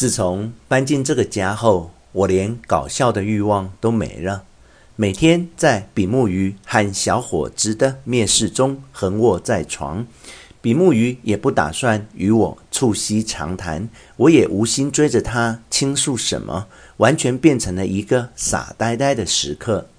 自从搬进这个家后，我连搞笑的欲望都没了。每天在比目鱼和小伙子的蔑视中横卧在床，比目鱼也不打算与我促膝长谈，我也无心追着他倾诉什么，完全变成了一个傻呆呆的食客。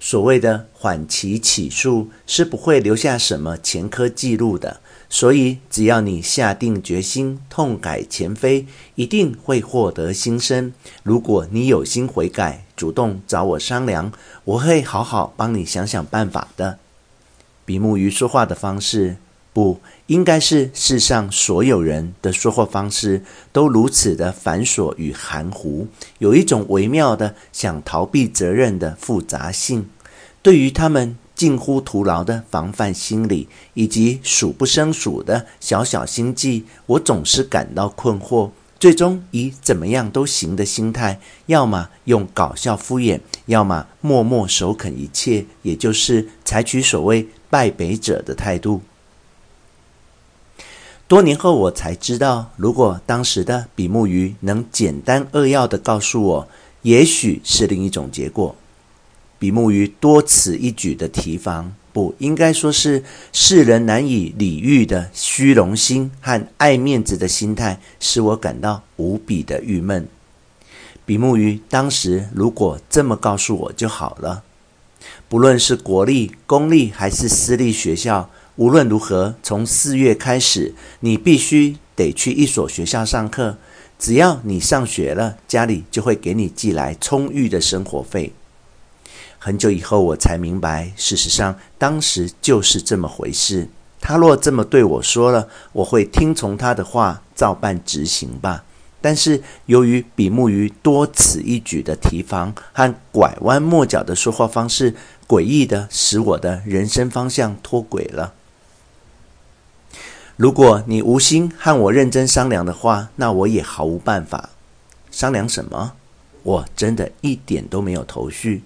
所谓的缓期起诉是不会留下什么前科记录的，所以只要你下定决心痛改前非，一定会获得新生。如果你有心悔改，主动找我商量，我会好好帮你想想办法的。比目鱼说话的方式，不应该是世上所有人的说话方式都如此的繁琐与含糊，有一种微妙的想逃避责任的复杂性。对于他们近乎徒劳的防范心理以及数不胜数的小小心计，我总是感到困惑。最终以怎么样都行的心态，要么用搞笑敷衍，要么默默首肯一切，也就是采取所谓败北者的态度。多年后，我才知道，如果当时的比目鱼能简单扼要地告诉我，也许是另一种结果。比目鱼多此一举的提防，不应该说是世人难以理喻的虚荣心和爱面子的心态，使我感到无比的郁闷。比目鱼当时如果这么告诉我就好了，不论是国立、公立还是私立学校。无论如何，从四月开始，你必须得去一所学校上课。只要你上学了，家里就会给你寄来充裕的生活费。很久以后，我才明白，事实上当时就是这么回事。他若这么对我说了，我会听从他的话，照办执行吧。但是由于比目鱼多此一举的提防和拐弯抹角的说话方式，诡异地使我的人生方向脱轨了。如果你无心和我认真商量的话，那我也毫无办法。商量什么？我真的一点都没有头绪。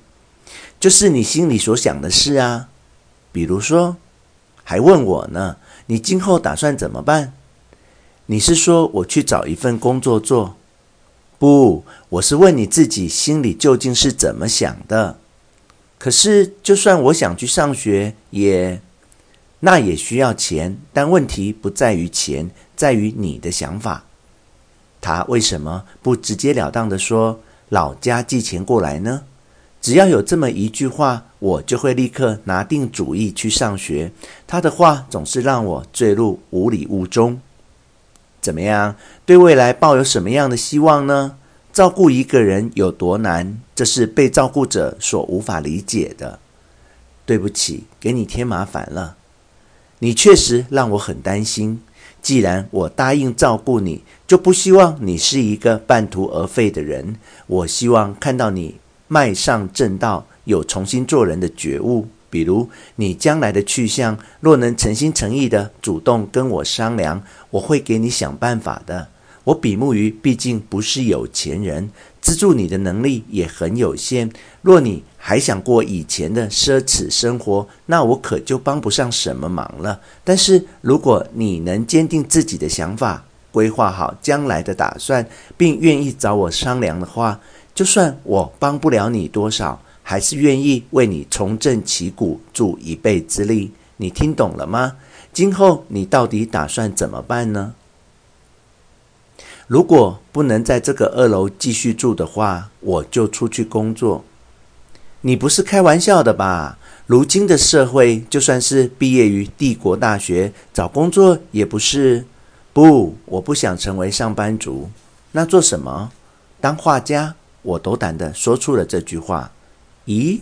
就是你心里所想的事啊。比如说，还问我呢，你今后打算怎么办？你是说我去找一份工作做？不，我是问你自己心里究竟是怎么想的。可是，就算我想去上学，也……那也需要钱，但问题不在于钱，在于你的想法。他为什么不直截了当地说老家寄钱过来呢？只要有这么一句话，我就会立刻拿定主意去上学。他的话总是让我坠入无里雾中。怎么样？对未来抱有什么样的希望呢？照顾一个人有多难？这是被照顾者所无法理解的。对不起，给你添麻烦了。你确实让我很担心。既然我答应照顾你，就不希望你是一个半途而废的人。我希望看到你迈上正道，有重新做人的觉悟。比如你将来的去向，若能诚心诚意地主动跟我商量，我会给你想办法的。我比目鱼毕竟不是有钱人，资助你的能力也很有限。若你还想过以前的奢侈生活，那我可就帮不上什么忙了。但是如果你能坚定自己的想法，规划好将来的打算，并愿意找我商量的话，就算我帮不了你多少，还是愿意为你重振旗鼓，助一臂之力。你听懂了吗？今后你到底打算怎么办呢？如果不能在这个二楼继续住的话，我就出去工作。你不是开玩笑的吧？如今的社会，就算是毕业于帝国大学，找工作也不是。不，我不想成为上班族。那做什么？当画家？我斗胆的说出了这句话。咦？